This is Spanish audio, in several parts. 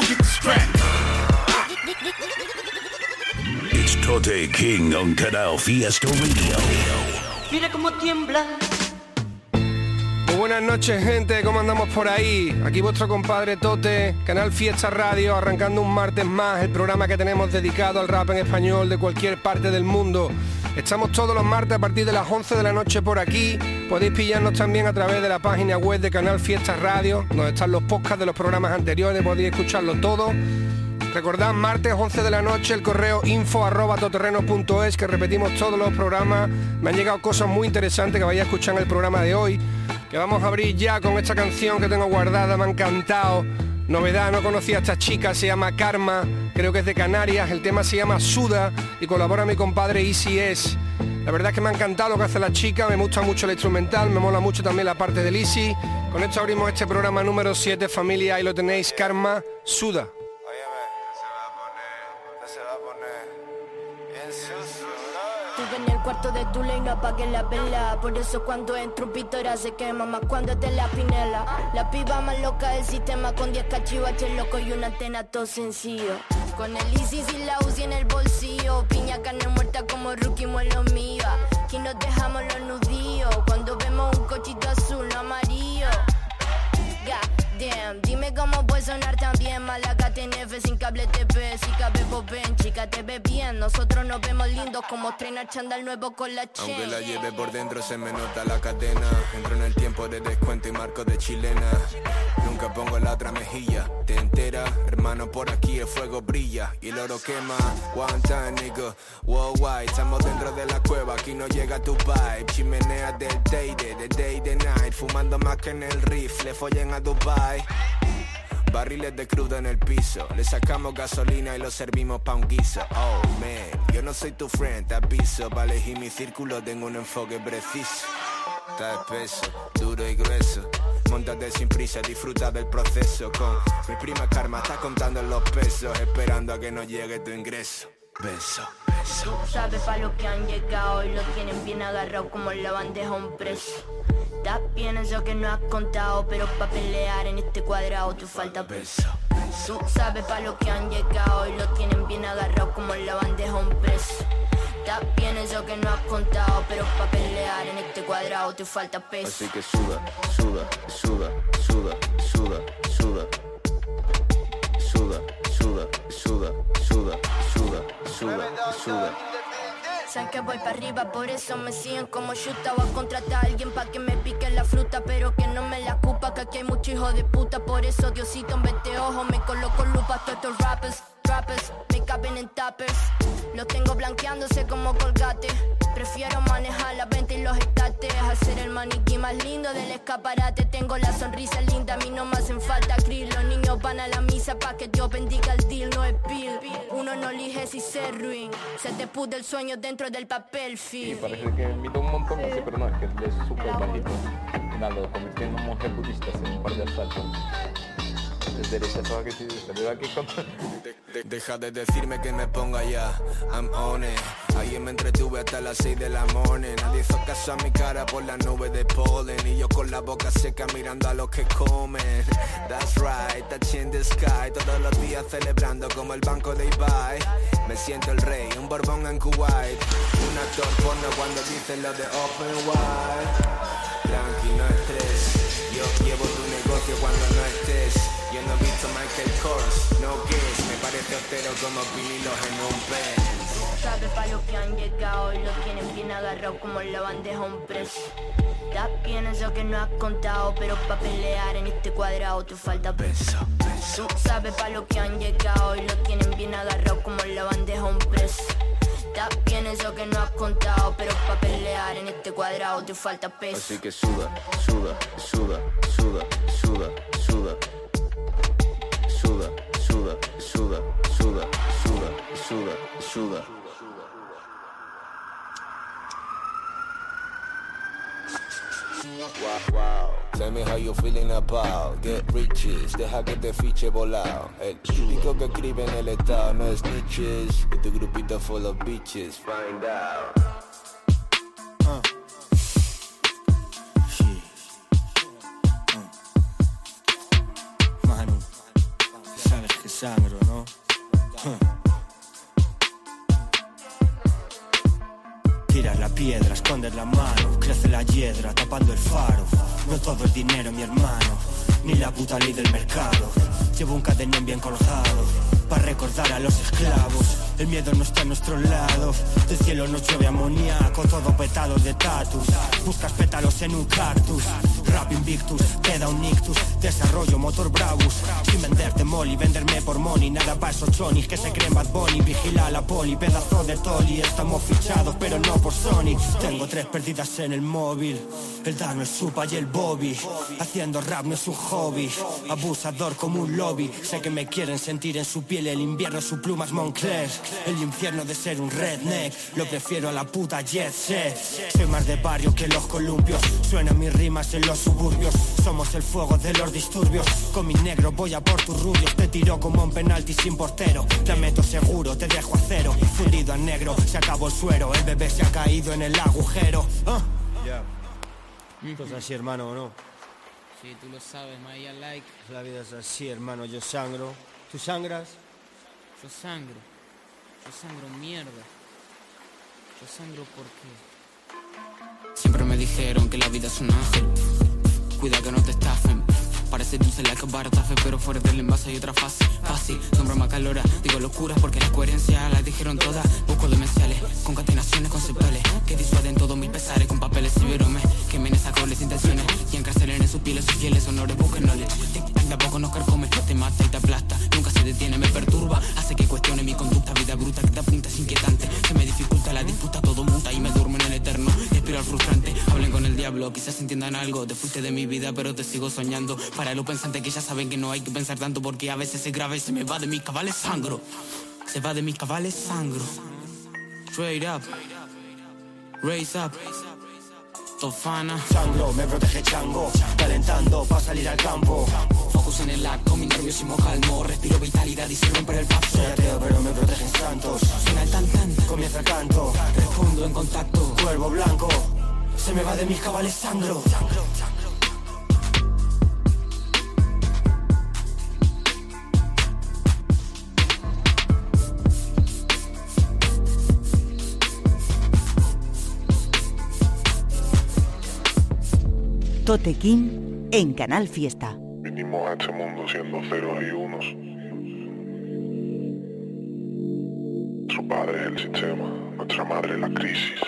Go get the strap. It's Tote King on Canal Fiesta Radio. Mira cómo tiembla. Buenas noches gente, ¿cómo andamos por ahí? Aquí vuestro compadre Tote, Canal Fiesta Radio, arrancando un martes más el programa que tenemos dedicado al rap en español de cualquier parte del mundo. Estamos todos los martes a partir de las 11 de la noche por aquí. Podéis pillarnos también a través de la página web de Canal Fiesta Radio, donde están los podcasts de los programas anteriores, podéis escucharlo todo. Recordad, martes 11 de la noche, el correo info arroba toterreno.es, que repetimos todos los programas. Me han llegado cosas muy interesantes que vais a escuchar en el programa de hoy. Que vamos a abrir ya con esta canción que tengo guardada, me ha encantado. Novedad, no conocía a esta chica, se llama Karma, creo que es de Canarias, el tema se llama Suda y colabora mi compadre Easy S. La verdad es que me ha encantado lo que hace la chica, me gusta mucho el instrumental, me mola mucho también la parte del Easy. Con esto abrimos este programa número 7, familia, ahí lo tenéis, Karma, Suda. De tu ley, no apagué la vela. Por eso cuando entro un pitora se quema Más cuando es de la pinela. La piba más loca del sistema Con 10 cachivaches loco y una antena todo sencillo. Con el ISIS y la UCI en el bolsillo Piña carne muerta como Rookie muelo mío. Aquí nos dejamos los nudillos Cuando vemos un cochito azul, no amarillo damn, dime cómo puede sonar tan bien. Malaga TNF sin cable TV Si cabe vos ven, chica te ves bien. Nosotros nos vemos lindos como trainer chandal nuevo con la chain Aunque la lleve por dentro se me nota la cadena. Entro en el tiempo de descuento y marco de chilena. Nunca pongo la otra mejilla. Te entera, hermano por aquí el fuego brilla Y el oro quema. One time nigga, worldwide. Estamos dentro de la cueva, aquí no llega tu vibe. Chimenea del day day, de day de night. Fumando más que en el rifle, follen a Dubai Barriles de crudo en el piso. Le sacamos gasolina y lo servimos pa' un guiso. Oh man, yo no soy tu friend, te aviso. Para elegir mi círculo tengo un enfoque preciso. Está espeso, duro y grueso. Montate sin prisa, disfruta del proceso. Con mi prima Karma está contando los pesos Esperando a que nos llegue tu ingreso. Beso, beso. Tú sabes pa' lo que han llegado y lo tienen bien agarrado como la bandeja un preso. Está bien eso que no has contado, pero pa' pelear en este cuadrado te falta peso. Tú sabes pa' lo que han llegado y lo tienen bien agarrado como la bandeja un preso. Está bien eso que no has contado, pero pa' pelear en este cuadrado te falta peso. Así que suda, suda, suda, suda, suda, suda Suda, suda, suda, suda, suda, suda, suda Saben que voy para arriba, por eso me siguen como chuta Voy a contratar a alguien pa' que me pique la fruta Pero que no me la culpa, que aquí hay mucho hijo de puta. Por eso Diosito en vez de ojo me coloco lupa. Todos estos rappers Rappers, me caben en tappers Los tengo blanqueándose como colgate. Prefiero manejar la venta y los Hacer el maniquí más lindo del escaparate. Tengo la sonrisa linda, a mí no me hacen falta gris Los niños van a la misa pa' que Dios bendiga el deal. No es bill, uno no elige si se ruin. Se te pude el sueño dentro del papel film. Parece que mide un montón así, pero no, es que es súper bajito. Y nada, lo convirtió en un monje budista en un par de asaltos. Deja de decirme que me ponga ya, I'm on it. Ayer me entretuve hasta las 6 de la morning. Nadie hizo caso a mi cara por la nube de polen Y yo con la boca seca mirando a los que comen. That's right, touch in the sky. Todos los días celebrando como el banco de Ibai. Me siento el rey, un borbón en Kuwait. Un actor porno cuando dicen lo de open wide. Tranqui, no estrés Yo llevo tu negocio cuando no estés Yo no he visto Michael Kors, no guess Me parece austero como vinilos en un pen Sabes pa' lo que han llegado y lo tienen bien agarrado como la bandeja un preso. Está bien eso que no has contado, pero pa' pelear en este cuadrado te falta peso. Tú sabes pa' lo que han llegado y lo tienen bien agarrado como la bandeja un preso. Está bien eso que no has contado, pero para pelear en este cuadrado te falta peso. Así que suda, suda, suda, suda, suda. Suda, suda, suda, suda, suda, suda, suda. Wow, wow. Tell me how you feeling about Get riches, deja que te fiche volado El típico que escribe en el estado no es niches Y tu grupito full of bitches Find out Uh. Que ¿no? Huh. Tiras la piedra, escondes la mano, crece la hiedra tapando el faro. No todo es dinero, mi hermano, ni la puta ley del mercado. Llevo un cadenón bien colgado, para recordar a los esclavos. El miedo no está a nuestro lado, del cielo no llueve amoníaco, todo petado de tatus. Buscas pétalos en un cactus, rap invictus, queda un ictus. Desarrollo motor bravus, sin venderte molly, venderme por money. Nada pa' esos chonis que se creen Bad Bunny. Vigila la poli, pedazo de toli. Estamos fichados, pero no por Sony. Tengo tres perdidas en el móvil. El Dano, el Supa y el Bobby. Haciendo rap no es un hobby. Abusador como un lobby. Sé que me quieren sentir en su piel. El invierno su pluma es Moncler. El infierno de ser un redneck. Lo prefiero a la puta jet set. Soy más de barrio que los columpios. Suenan mis rimas en los suburbios. Somos el fuego de los disturbios. Con mi negro voy a por tus rubios. Te tiro como un penalti sin portero. Te meto seguro, te dejo a cero. Fundido a negro, se acabó el suero. El bebé se ha caído en el agujero. Ah. Pues así, hermano, ¿o no? Sí, tú lo sabes, Maya like. La vida es así, hermano. Yo sangro. ¿Tú sangras? Yo sangro. Yo sangro mierda. Yo sangro porque. Siempre me dijeron que la vida es un ángel. Cuida que no te estafen. Parece dulce la que baratafe, pero fuera del envase hay otra fase. Fácil, sombra más calora. Digo locuras porque la coherencia la dijeron todas. Busco demenciales, concatenaciones conceptuales. Que disuaden todos mis pesares con papeles y veromes. Que me sacoles intenciones y encarcelen en sus pieles sus fieles honores. Busquen knowledge. De a poco nos carcome, te mata y te aplasta. Nunca se detiene, me perturba. Hace que cuestione mi conducta, vida bruta que te apunta es inquietante. Se me dificulta la disputa, todo muta y me duermo en el eterno. Espiral frustrante, hablen con el diablo, quizás entiendan algo. Te fuiste de mi vida, pero te sigo soñando. Los pensantes que ya saben que no hay que pensar tanto porque a veces se grave se me va de mis cabales sangro. Se va de mis cabales sangro. Straight up. Raise up. Tofana. Sangro, me protege chango. Calentando para salir al campo. Focus en el acto, mi nerviosismo calmo. Respiro vitalidad y se rompe el paso. Soy ateo, pero me protegen santos. Suena el tan tan. Comienza el canto. Respondo en contacto. Cuervo blanco. Se me va de mis cabales sangro. Totequín en Canal Fiesta. Vinimos a este mundo siendo ceros y unos. Su padre es el sistema, nuestra madre la crisis.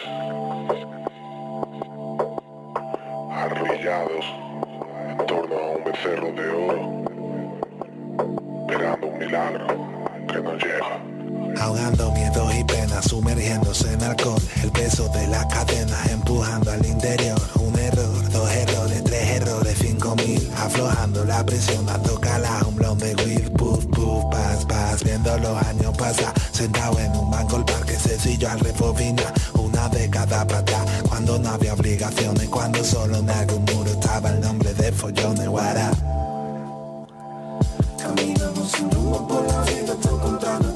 Arrodillados en torno a un becerro de oro, esperando un milagro que nos llega. Ahogando miedos y penas, sumergiéndose en alcohol. El peso de las cadenas empujando al interior. Un error, dos errores, mil. Aflojando la presión, dando cala, un blonde with puff, puff, pass, pass. Viendo los años pasar, sentado en un banco el parque sencillo al refofina. Una década para atrás, cuando no había obligaciones, cuando solo en algún muro estaba el nombre de follones, guara. Caminamos sin rumbo por la vida encontrar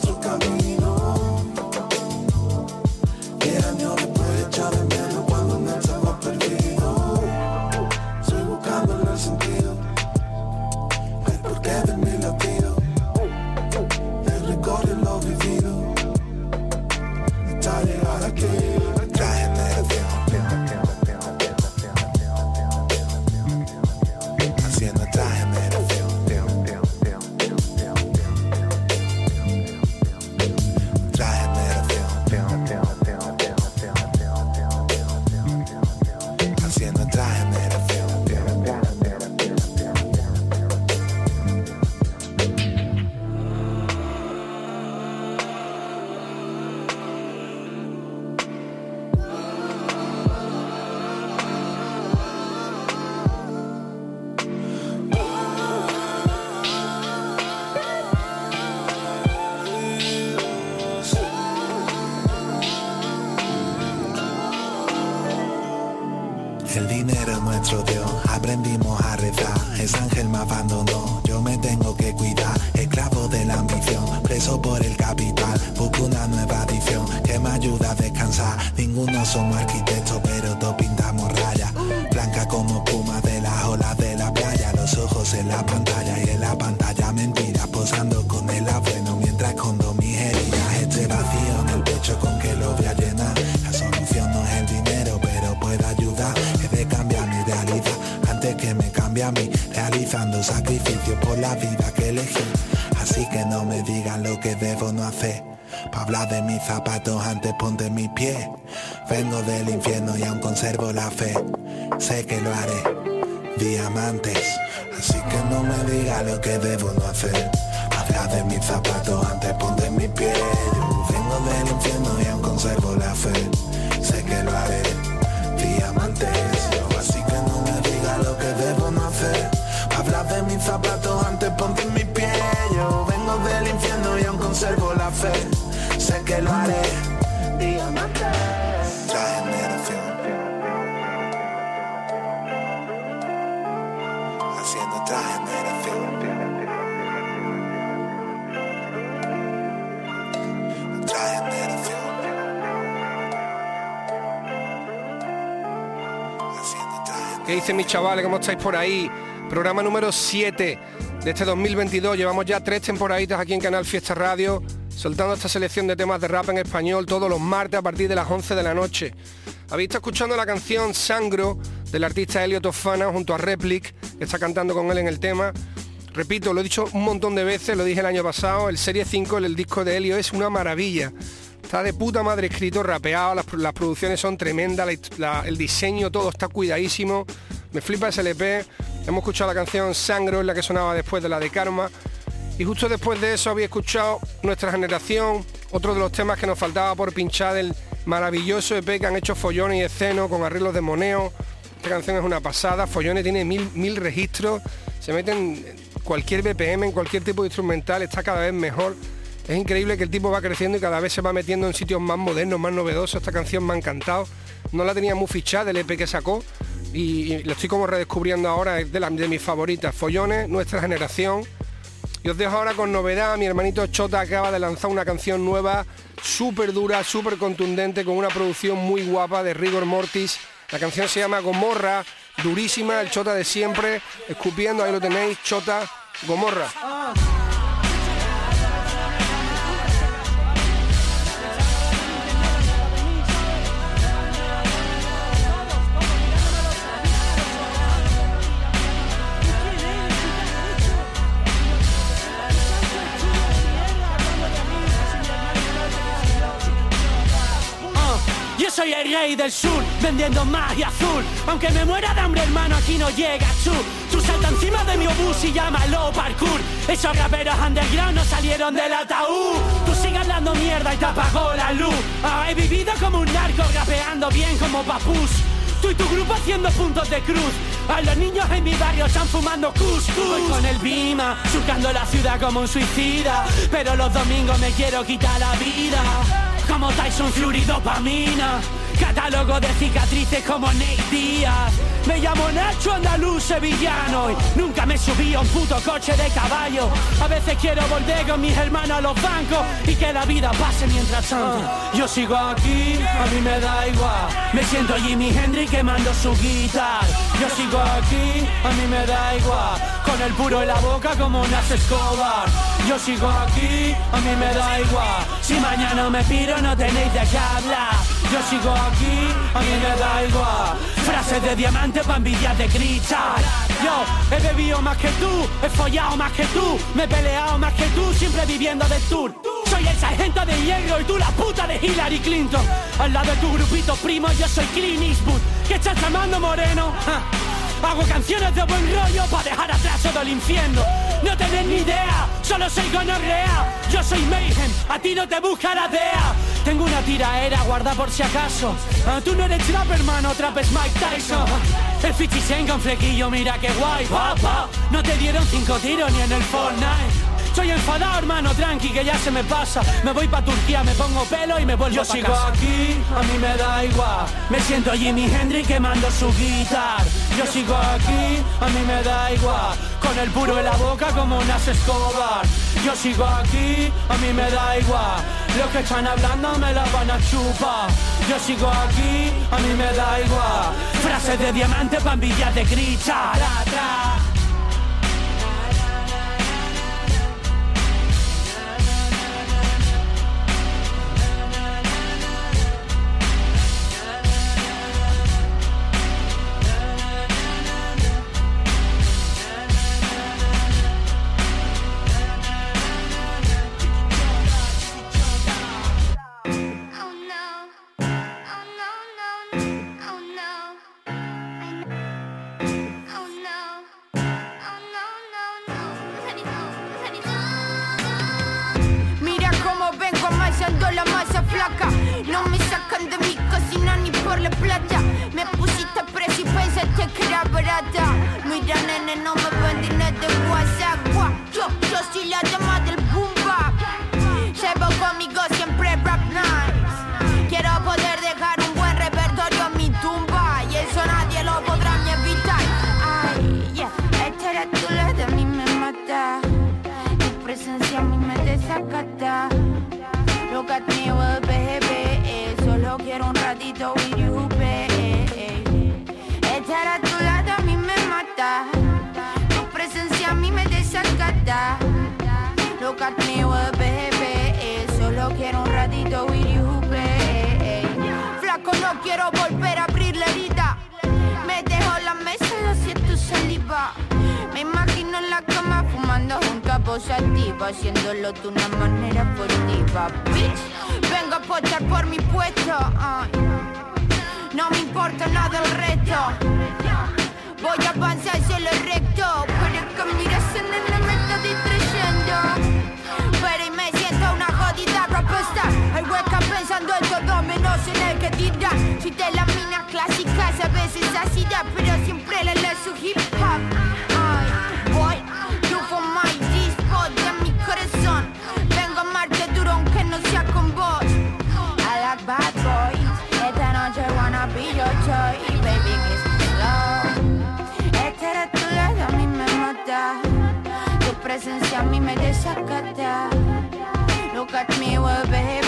zapatos antes ponte mis pies. Yo vengo del infierno y aún conservo la fe. Sé que lo haré. Diamantes. Otra generación. Haciendo otra generación. Otra. ¿Qué dicen mis chavales? ¿Cómo estáis por ahí? Programa número 7 de este 2022. Llevamos ya tres temporaditas aquí en Canal Fiesta Radio, soltando esta selección de temas de rap en español todos los martes a partir de las 11 de la noche. Habéis estado escuchando la canción Sangro del artista Helio Tofana junto a Replic, que está cantando con él en el tema. Repito, lo he dicho un montón de veces, lo dije el año pasado, el Serie 5, el, disco de Helio es una maravilla. Está de puta madre escrito, rapeado, las, producciones son tremendas, el diseño, todo está cuidadísimo. Me flipa ese LP. Hemos escuchado la canción Sangro, la que sonaba después de la de Karma. Y justo después de eso había escuchado Nuestra Generación, otro de los temas que nos faltaba por pinchar del maravilloso EP que han hecho Follones y Esceno con arreglos de Moneo. Esta canción es una pasada, Follones tiene mil, mil registros, se meten en cualquier BPM, en cualquier tipo de instrumental, está cada vez mejor. Es increíble que el tipo va creciendo y cada vez se va metiendo en sitios más modernos, más novedosos. Esta canción me ha encantado. No la tenía muy fichada del EP que sacó y, lo estoy como redescubriendo ahora, es de, la- de mis favoritas. Follones, Nuestra Generación. Y os dejo ahora con novedad. Mi hermanito Chota acaba de lanzar una canción nueva, súper dura, súper contundente, con una producción muy guapa de Rigor Mortis. La canción se llama Gomorra, durísima, el Chota de siempre, escupiendo, ahí lo tenéis, Chota, Gomorra. Vendiendo magia azul. Aunque me muera de hambre, hermano, aquí no llega tú. Tú salta encima de mi obús y llámalo parkour. Esos raperos underground no salieron del ataúd. Tú sigues hablando mierda y te apagó la luz. Ah, he vivido como un narco, rapeando bien como papús. Tú y tu grupo haciendo puntos de cruz. A los niños en mi barrio están fumando cuscús. Voy con el Bima, surcando la ciudad como un suicida. Pero los domingos me quiero quitar la vida. Como Tyson Fury dopamina. Catálogo de cicatrices como Nate Díaz. Me llamo Nacho Andaluz Sevillano y nunca me subí a un puto coche de caballo. A veces quiero volver con mis hermanos a los bancos y que la vida pase mientras tanto. Yo sigo aquí, a mí me da igual. Me siento Jimi Hendrix quemando su guitarra. Yo sigo aquí, a mí me da igual. Con el puro en la boca como unas Escobar. Yo sigo aquí, a mí me da igual. Si mañana me piro no tenéis de qué hablar. Yo sigo aquí, a mí me da igual. Frases de diamante pa' envidiar de cristal. Yo he bebido más que tú, he follado más que tú, me he peleado más que tú, siempre viviendo de tour. Soy el sargento de hierro y tú la puta de Hillary Clinton. Al lado de tu grupito primo yo soy Clint Eastwood. ¿Qué estás llamando moreno? Hago canciones de buen rollo para dejar atrás todo el infierno. No tenés ni idea, solo soy gonorrea. Yo soy Mayhem, a ti no te busca la DEA. Tengo una tiraera guarda por si acaso. Ah, tú no eres trap, hermano, trap es Mike Tyson. El 50 Cent con flequillo, mira qué guay, papá. No te dieron cinco tiros ni en el Fortnite. Estoy enfadado, hermano, tranqui, que ya se me pasa. Me voy pa' Turquía, me pongo pelo y me vuelvo Yo pa' sigo casa. aquí, a mí me da igual. Me siento Jimi Hendrix quemando su guitarra. Yo sigo aquí, a mí me da igual. Con el puro en la boca como unas Escobar. Yo sigo aquí, a mí me da igual. Los que están hablando me la van a chupar. Yo sigo aquí, a mí me da igual. Frases de diamante, pambillas de cristal. Tra, tra. At me, baby. Solo quiero un ratito with you, baby. Flaco, no quiero volver a abrir la herida. Me dejo la mesa, lo siento saliva. Me imagino en la cama fumando junto a positiva, haciéndolo de una manera furtiva. Bitch, vengo a pochar por mi puesto. No me importa nada el resto. Voy a avanzar solo recto. Es que me está distrayendo. Pero y me siento una jodida rockstar. Hay hueca pensando en todo menos en el que dirán. Si te las minas clásicas a veces así da, pero siempre le le su hip hop. Presencia a mí me desacata. Look at me, well, baby.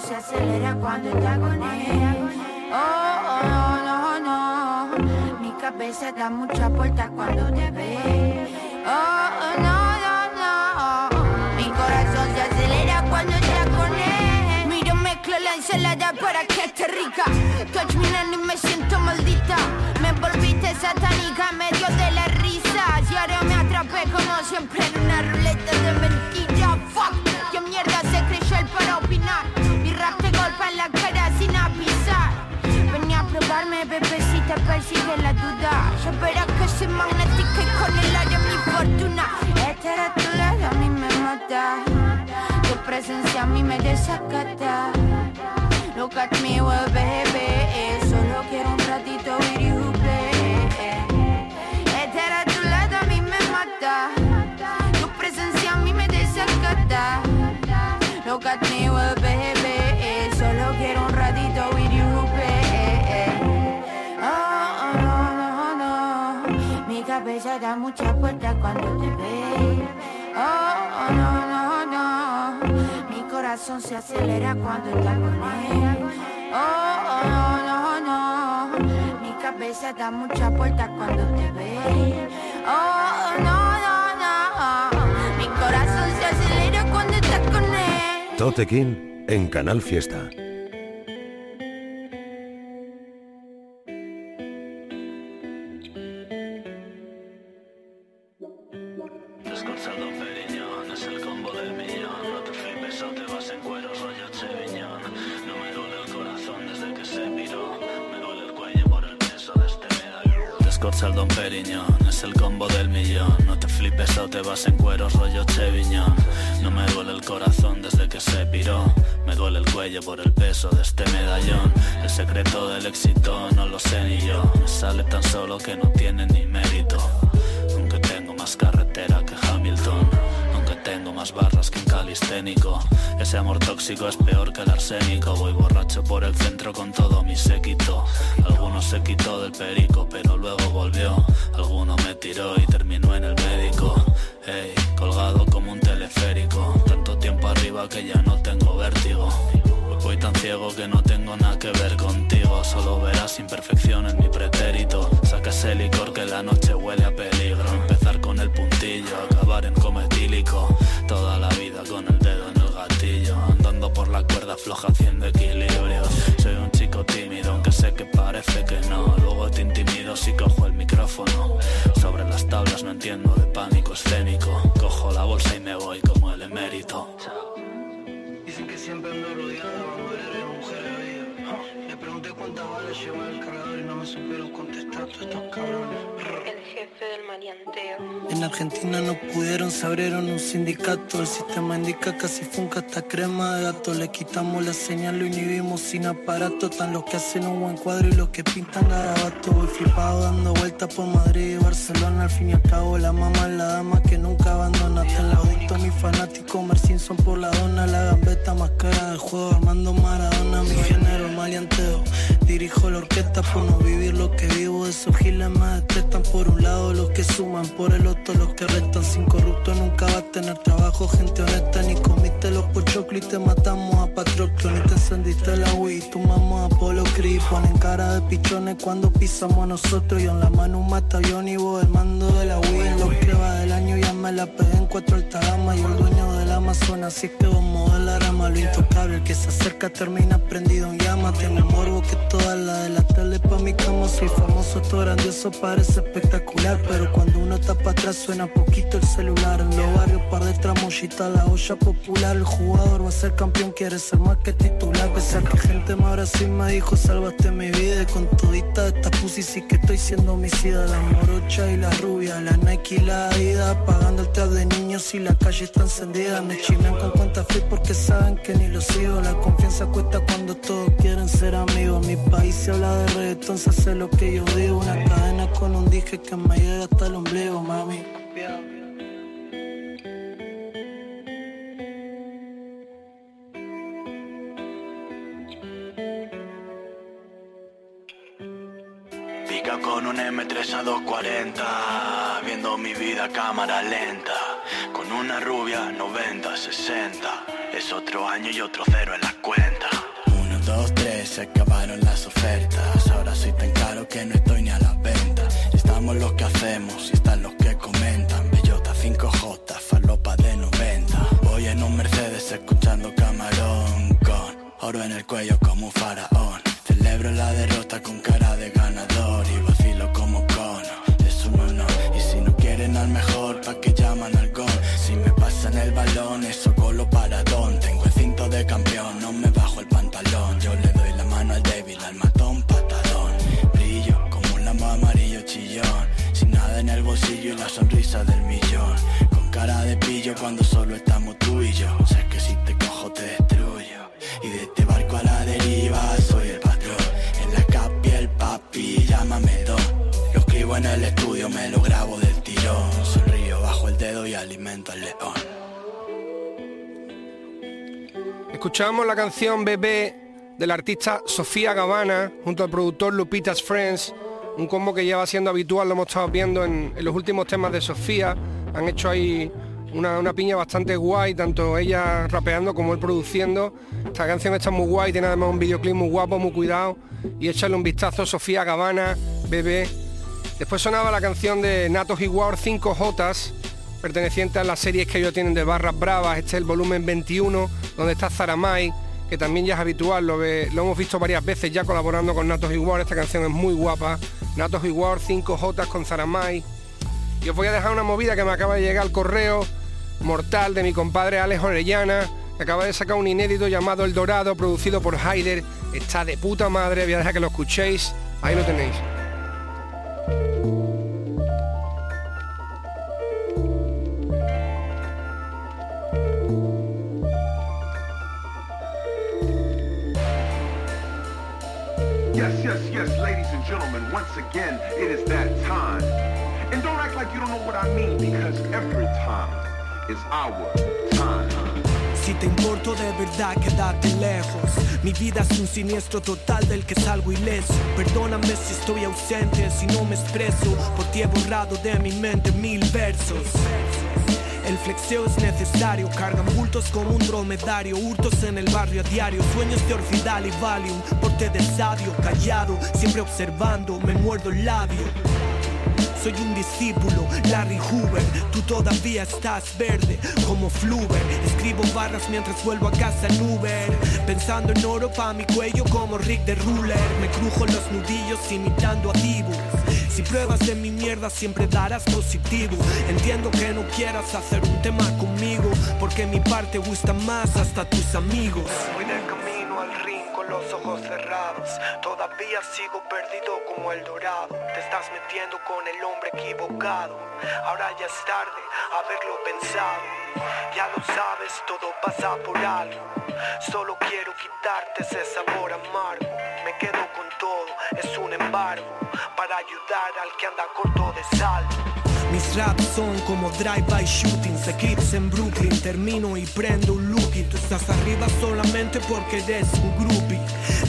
Se acelera cuando está con él. Oh, oh, no, no. Mi cabeza da muchas vueltas cuando te ve. Oh, oh, no, no, no. Mi corazón se acelera cuando está con él. Miro, mezclo la ensalada para que esté rica. Touch nena y me siento maldita. Me volviste satánica medio de la Este era tu lado, a mí me mata. Tu presencia a mí me desacata. Look at me, well, baby. Muchas vueltas cuando te ve. Oh, no, no, no. Mi corazón se acelera cuando está con él. Oh, no, no, no. Mi cabeza da muchas vueltas cuando te ve. Oh, no, no, no. Mi corazón se acelera cuando está con él. Tote King en Canal Fiesta. No te flipes o te vas en cuero rollo Cheviñón. No me duele el corazón desde que se piró. Me duele el cuello por el peso de este medallón. El secreto del éxito no lo sé ni yo. Me sale tan solo que no tiene ni mérito. Aunque tengo más carretera que Hamilton. Más barras que un calisténico. Ese amor tóxico es peor que el arsénico. Voy borracho por el centro con todo mi séquito. Alguno se quitó del perico, pero luego volvió. Alguno me tiró y terminó en el médico. Ey, colgado como un teleférico. Tanto tiempo arriba que ya no tengo vértigo. Voy tan ciego que no tengo nada que ver contigo. Solo verás imperfección en mi pretérito. Saca ese licor que la noche huele a peligro. Empezar con el acabar en cometílico. Toda la vida con el dedo en el gatillo. Andando por la cuerda floja haciendo equilibrio. Soy un chico tímido, aunque sé que parece que no. Luego te intimido si cojo el micrófono. Sobre las tablas no entiendo de pánico escénico. Cojo la bolsa y me voy como el emérito. Dicen que siempre ando rodeado de mujeres mujeres. Le pregunté cuántas balas me supieron contestar todos estos cabrones. El jefe del marianteo. En Argentina no pudieron, se abrieron un sindicato. El sistema indica casi funca hasta crema de gato. Le quitamos la señal, lo inhibimos sin aparato. Tan los que hacen un buen cuadro y los que pintan garabato. Voy flipado dando vueltas por Madrid y Barcelona. Al fin y al cabo, la mamá es la dama que nunca abandona. Te la audito, mi fanático, Mercinson por la dona. La gambeta más cara del juego, Armando Maradona. Mi género, el maleanteo. Dirijo la orquesta por no vivir lo que vivo. Esos giles me detestan por un lado los que suman, por el otro los que restan. Sin corrupto nunca va a tener trabajo, gente honesta. Ni comiste los pochoclos y te matamos a Patroclo. Ni te encendiste la Wii, tu mamá Apolo Creed. Ponen cara de pichones cuando pisamos a nosotros. Yo en la mano un mata y vos el mando de la Wii. En lo que del año ya me la pegué en cuatro altagamas. Yo el dueño del Amazonas, así que la rama. Lo intocable, el que se acerca termina prendido en llamas. Tengo morbo que toda la de la tele pa' mi cama. Soy famoso, esto grandioso parece espectacular. Pero cuando uno está para atrás suena poquito el celular. En los barrios par detrás mochita la olla popular. El jugador va a ser campeón, quiere ser más que titular. Pese a que gente me ahora sí me dijo, salvaste mi vida. Y con todita esta pussy sí que estoy siendo homicida. La morocha y la rubia, la Nike y la Adidas. Pagando el trap de niños y la calle está encendida. Me chinan con cuenta free porque saben que ni lo sigo. La confianza cuesta cuando todos quieren ser amigos. Mi país se habla de reggaetón, se hace lo que yo digo. Una cadena con un dije que me llega hasta el ombligo, mami. Con un M3 a 240, viendo mi vida cámara lenta. Con una rubia 90, 60, es otro año y otro cero en la cuenta. Uno, dos, tres, se acabaron las ofertas. Ahora soy tan caro que no estoy ni a la venta. Estamos los que hacemos y están los que comentan. Bellota 5J, falopa de 90. Voy en un Mercedes escuchando camarón con oro en el cuello como un faraón. Celebro la derrota con cara de ganador y balón, eso golo paradón. Tengo el cinto de campeón, no me bajo el pantalón. Yo le doy la mano al débil, al matón, patadón. Brillo como un lambo amarillo chillón. Sin nada en el bolsillo y la sonrisa del millón. Con cara de pillo cuando solo estamos tú y yo. Sé que si te cojo te destruyo. Y de este barco a la deriva soy el patrón. En la capi el papi, llámame don. Lo escribo en el estudio, me lo grabo del tirón. Sonrío bajo el dedo y alimento al león. Escuchábamos la canción Bebé del artista Sofía Gavana junto al productor Lupita's Friends, un combo que lleva siendo habitual, lo hemos estado viendo en, los últimos temas de Sofía. Han hecho ahí una, una piña bastante guay, tanto ella rapeando como él produciendo. Esta canción está muy guay, tiene además un videoclip muy guapo, muy cuidado. Y échale un vistazo, Sofía Gavana, Bebé. Después sonaba la canción de Natos y War 5 Jotas, perteneciente a las series que ellos tienen de Barras Bravas. Este es el volumen 21, donde está Zaramay, que también ya es habitual, lo, hemos visto varias veces ya colaborando con Natos y. Esta canción es muy guapa. Natos y War 5 Jotas con Zaramay. Y os voy a dejar una movida que me acaba de llegar al correo mortal de mi compadre Alex Orellana, Acaba de sacar un inédito llamado El Dorado, producido por Haider. Está de puta madre, voy a dejar que lo escuchéis. Ahí lo tenéis. Again, it is that time. And don't act like you don't know what I mean, because every time is our time. Si te importo de verdad, quédate lejos. Mi vida es un siniestro total del que salgo ileso. Perdóname si estoy ausente, si no me expreso. Por ti he borrado de mi mente mil versos. El flexeo es necesario, cargan bultos como un dromedario, hurtos en el barrio a diario, sueños de orfidal y valium, porte de sabio, callado, siempre observando, me muerdo el labio. Soy un discípulo, Larry Hoover, tú todavía estás verde como Fluver. Escribo barras mientras vuelvo a casa en Uber, pensando en oro pa' mi cuello como Rick de Ruler. Me crujo los nudillos imitando a Dibu. Si pruebas de mi mierda siempre darás positivo. Entiendo que no quieras hacer un tema conmigo, porque mi parte gusta más hasta tus amigos. Los ojos cerrados. Todavía sigo perdido como el dorado. Te estás metiendo con el hombre equivocado. Ahora ya es tarde haberlo pensado. Ya lo sabes, todo pasa por algo. Solo quiero quitarte ese sabor amargo. Me quedo con todo, es un embargo. Para ayudar al que anda corto de sal. Mis raps son como drive-by shootings, eclipse en Brooklyn. Termino y prendo un look y estás arriba solamente porque eres un groupie.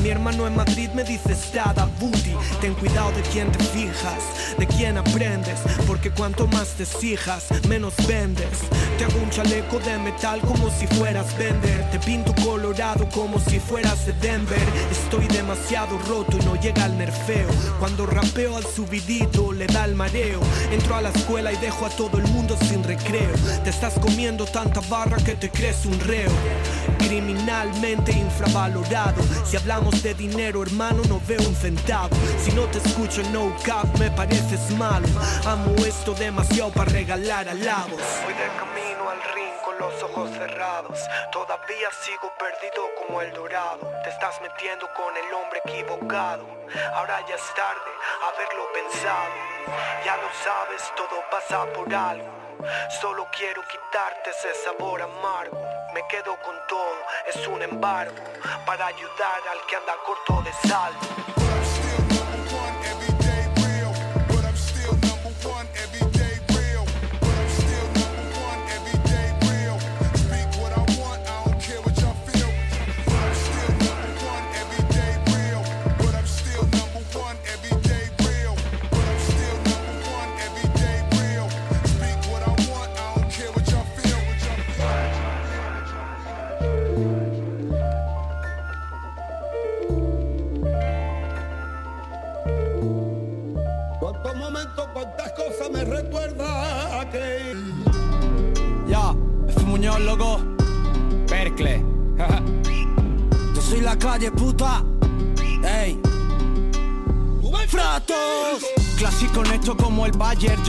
Mi hermano en Madrid me dice estada booty. Ten cuidado de quién te fijas, de quién aprendes, porque cuanto más te exijas, menos vendes. Te hago un chaleco de metal como si fueras vender. Te pinto colorado como si fueras de Denver. Estoy demasiado roto y no llega al nerfeo. Cuando rapeo al subidito le da el mareo. Entro a la escuela y dejo a todo el mundo sin recreo. Te estás comiendo tanta barra que te crees un reo. Criminalmente infravalorado. Si hablamos de dinero, hermano, no veo un centavo. Si no te escucho no cap, me pareces malo. Amo esto demasiado para regalar alabos. Voy de camino al ring con los ojos cerrados. Todavía sigo perdido como el dorado. Te estás metiendo con el hombre equivocado. Ahora ya es tarde haberlo pensado. Ya lo sabes, todo pasa por algo. Solo quiero quitarte ese sabor amargo. Me quedo con todo, es un embargo. Para ayudar al que anda corto de sal.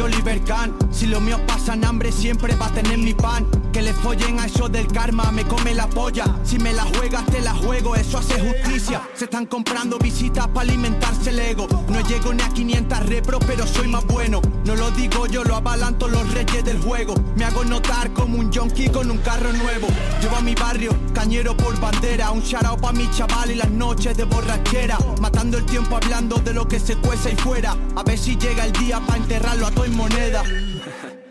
Oliver Kahn. Si los míos pasan hambre, siempre va a tener mi pan. Que le follen a eso del karma, me come la polla. Si me la juegas, te la juego, eso hace justicia. Se están comprando visitas para alimentarse el ego. No llego ni a 500 repros, pero soy más bueno. No lo digo yo, lo avalan todos los reyes del juego. Me hago notar como un junkie con un carro nuevo. Llevo a mi barrio, cañero por bandera. Un charao pa' mi chaval y las noches de borrachera. Matando el tiempo hablando de lo que se cuece ahí fuera. A ver si llega el día para enterrarlo a todo en moneda.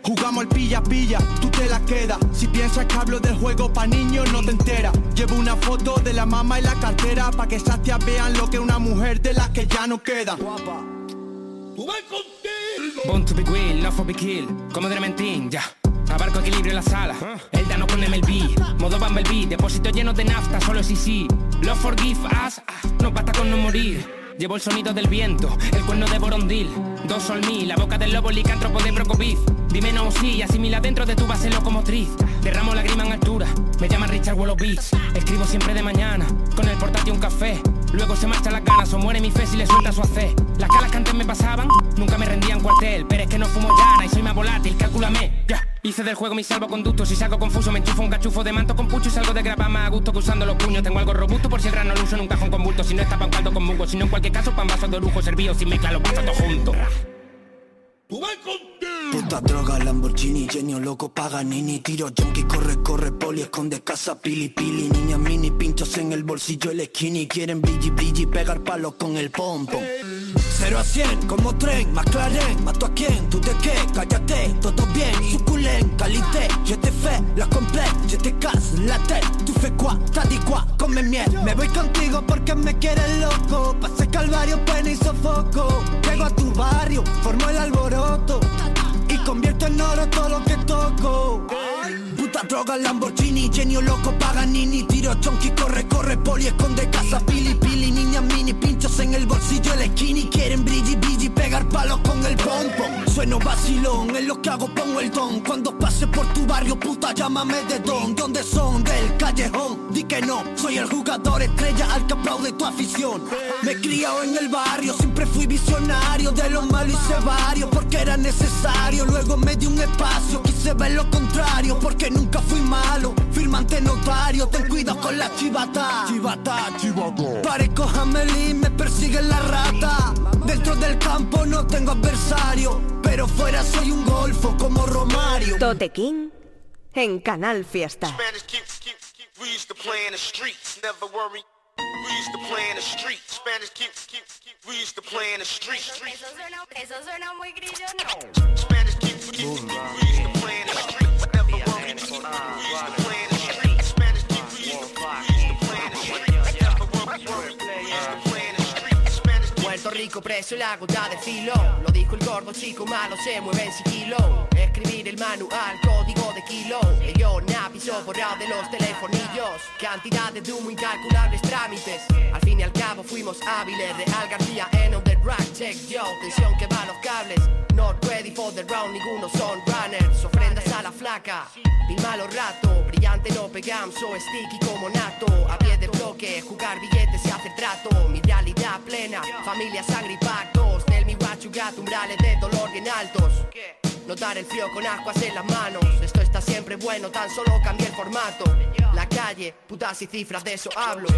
Jugamos al pilla pilla, tú te la quedas. Si piensas que hablo del juego pa' niños, no te enteras. Llevo una foto de la mamá y la cartera pa' que esas tías vean lo que una mujer de las que ya no queda. Born to be will, no for be kill. Como Drementín, ya. Abarco equilibrio en la sala. El dano con MLB. Modo Bumblebee. Depósito lleno de nafta, solo si sí. Love forgive us. ah, No basta con no morir. Llevo el sonido del viento, el cuerno de Borondil. Dos mil, la boca del lobo licántropo de Brocoviz. Dime no sí, asimila dentro de tu base locomotriz. Derramo lágrima en altura, me llaman Richard Wallow Beats. Escribo siempre de mañana, con el portátil un café. Luego se marchan las ganas o muere mi fe si le suelta su AC. Las calas que antes me pasaban, nunca me rendían cuartel. Pero es que no fumo llana y soy más volátil, Hice del juego mi salvoconducto, si salgo confuso me enchufo un cachufo de manto con pucho y salgo de grapa. Más a gusto que usando los puños. Tengo algo robusto. Por si el grano lo uso en un cajón con bulto, si no está pan caldo con mungo, si no en cualquier caso pan vaso de lujo servido. Sin mezcla los pasos todos juntos. Puta droga, Lamborghini, genio loco, Paganini Tiro, junkie, corre, corre, poli, esconde casa, pili, pili. Niña mini, pinchos en el bolsillo, el skinny. Quieren brilli, brilli, pegar palos con el pompo 0 a 100, como tren, McLaren Mato a quién, tú de qué, cállate, todo bien Suculen, calité, je te fais la complète Je te casse la tête, tu fais quoi, t'as dit quoi, come miel Me voy contigo porque me quieres loco Pasé calvario, pena y sofoco Llego a tu barrio, formo el alboroto y convierto en oro todo lo que toco. Puta droga, Lamborghini, genio loco, Paganini, tiro chonky, corre, corre, poli, esconde casa, pili, pili, niña mini, en el bolsillo, el skinny, quieren brilli, brilli, pegar palos con el pompo. Sueno vacilón, en lo que hago pongo el don, cuando pase por tu barrio, puta, llámame de don, ¿dónde son? Del callejón, di que no, soy el jugador estrella al que aplaude tu afición. Me he criado en el barrio, siempre fui visionario, de lo malo hice varios, porque era necesario, luego me di un espacio, quise ver lo contrario, porque nunca fui malo. Firmante notario, ten cuidado con la chivata. Chivata, chivata. Parezco Hamelin, me persigue la rata. Dentro del campo no tengo adversario, pero fuera soy un golfo como Romario. Tote King en Canal Fiesta. We used to play in Rico preso la gota de filo. Lo dijo el gordo chico malo se mueve en sigilo. Escribir el manual, código de kilo. Yo nápiso borrado de los telefonillos. Cantidades de humo, incalculables trámites. Al fin y al cabo fuimos hábiles Real García en on the rack, check yo Tensión que va los cables. Not ready for the round, ninguno son runners. Ofrendas a la flaca Mil malos rato, brillante no pegam So sticky como nato. A pie de bloque, jugar billetes y hacer trato. Mi realidad plena, familia, sangre y pactos. Del mi guacho gato, umbrales de dolor bien altos. Notar el frío con ascuas en las manos. Esto está siempre bueno, tan solo cambia el formato. La calle, putas y cifras, de eso hablo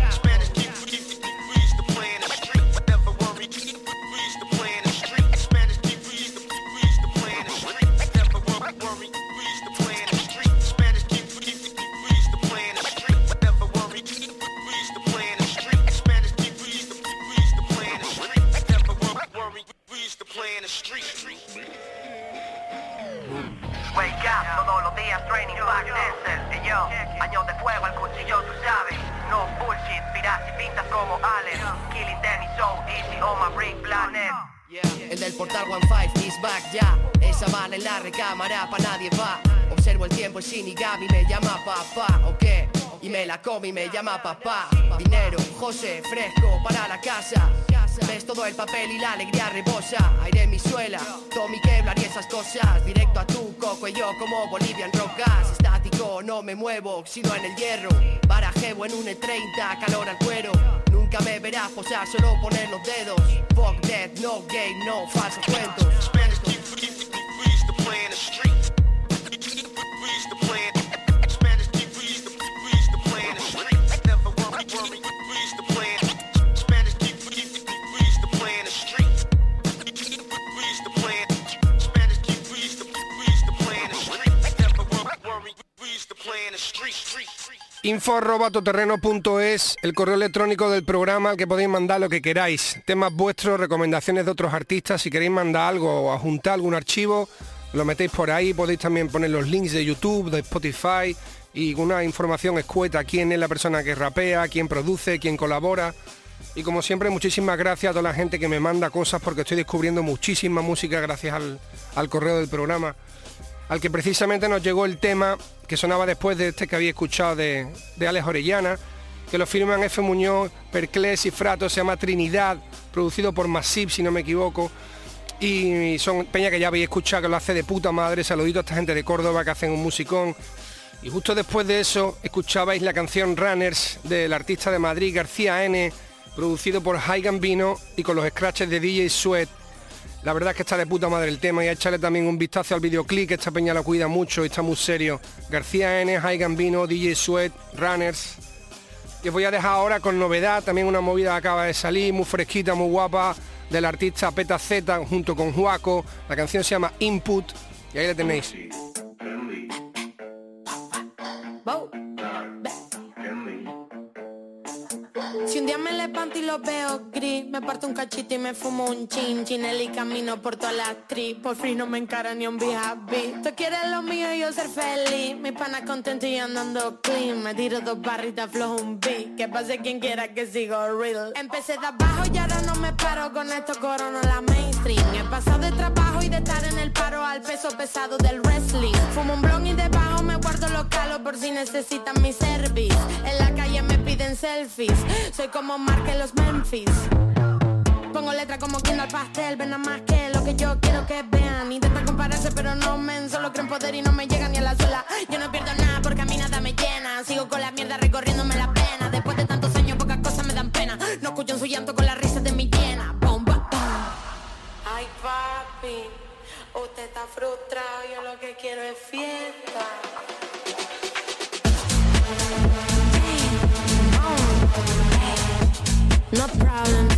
portal One Five is back ya. Esa bala en la recámara pa' nadie va. Observo el tiempo, el Shinigami me llama papá, ¿o qué? Y me la come y me llama papá. Dinero, José, fresco para la casa. Ves todo el papel y la alegría rebosa. Aire en mi suela, Tommy Kevlar y esas cosas. Directo a tu coco y yo como Bolivian Rocas. Estático, no me muevo, sino en el hierro Barajeo en un E30, calor al cuero. Nunca me verás posar, solo poner los dedos. Fuck that, no game, no falsos cuentos info.toterreno.es, el correo electrónico del programa al que podéis mandar lo que queráis. Temas vuestros, recomendaciones de otros artistas, si queréis mandar algo o adjuntar algún archivo, lo metéis por ahí, podéis también poner los links de YouTube, de Spotify y una información escueta, quién es la persona que rapea, quién produce, quién colabora. Y como siempre, muchísimas gracias a toda la gente que me manda cosas porque estoy descubriendo muchísima música gracias al, al correo del programa al que precisamente nos llegó el tema que sonaba después de este que había escuchado de, de Alex Orellana, que lo firman F. Muñoz, Perclés y Frato, se llama Trinidad, producido por Massive, si no me equivoco. Y son peña que ya habéis escuchado, que lo hace de puta madre, saludito a esta gente de Córdoba que hacen un musicón. Y justo después de eso escuchabais la canción Runners del artista de Madrid, García N., producido por High Gambino y con los scratches de DJ Sweat. La verdad es que está de puta madre el tema y a echarle también un vistazo al videoclip, que esta peña la cuida mucho y está muy serio. García N, High Gambino, DJ Sweat, Runners. Y os voy a dejar ahora con novedad, también una movida acaba de salir, muy fresquita, muy guapa, del artista Peta Z junto con Juaco. La canción se llama Input y ahí la tenéis. Si un día me levanto y lo veo gris, me parto un cachito y me fumo un chin chinel y camino por toda la actriz. Por fin no me encara ni un happy. Tú quieres lo mío y yo ser feliz. Mi pana contento y andando clean. Me tiro dos barritas flojo un beat. Que pase quien quiera que sigo real. Empecé de abajo y ahora no me paro con esto corona la mainstream. He pasado de trabajo y de estar en el paro al peso pesado del wrestling. Fumo un blon y debajo me guardo los calos por si necesitan mi service. En la calle me piden selfies. Soy como Mark en los Memphis. Pongo letra como quien al pastel, ven nada más que lo que yo quiero que vean. Intentan compararse, pero no men, solo creen poder y no me llegan ni a la suela. Yo no pierdo nada porque a mí nada me llena. Sigo con la mierda recorriéndome la pena. Después de tantos años, pocas cosas me dan pena. No escucho su llanto con la risa de mi llena. Bomba, Ay, papi, usted está frustrado, yo lo que quiero es fiesta. No problem.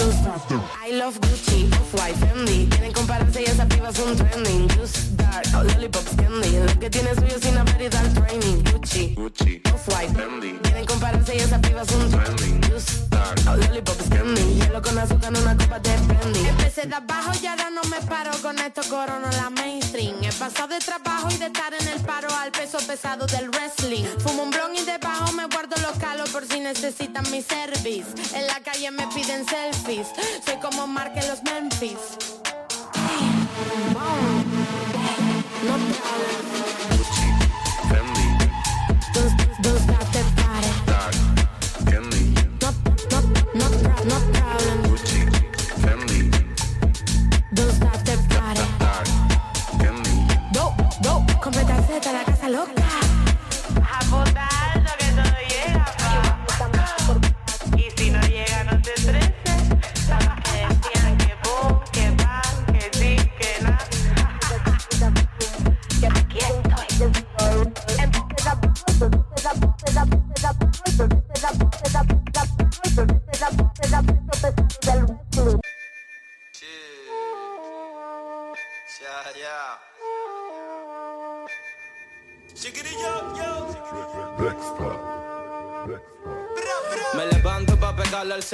I love Gucci, Off-White, Fendi. Quieren compararse y esas pibas son trending. Juice, Dark, oh, Lollipop, Candy. Lo que tiene suyo sin haber y training. Gucci, Gucci Off-White, Fendi. Quieren compararse y esas pibas son trending. Juice, Dark, oh, Lollipop, Candy. Hielo con azúcar en una copa de brandy. Empecé de abajo y ahora no me paro con estos coronas, la mainstream. He pasado de trabajo y de estar en el paro al peso pesado del wrestling. Fumo un blon y debajo me guardo los calos por si necesitan mi service. En la calle me piden selfie. Soy como Mark en los Memphis. No problem.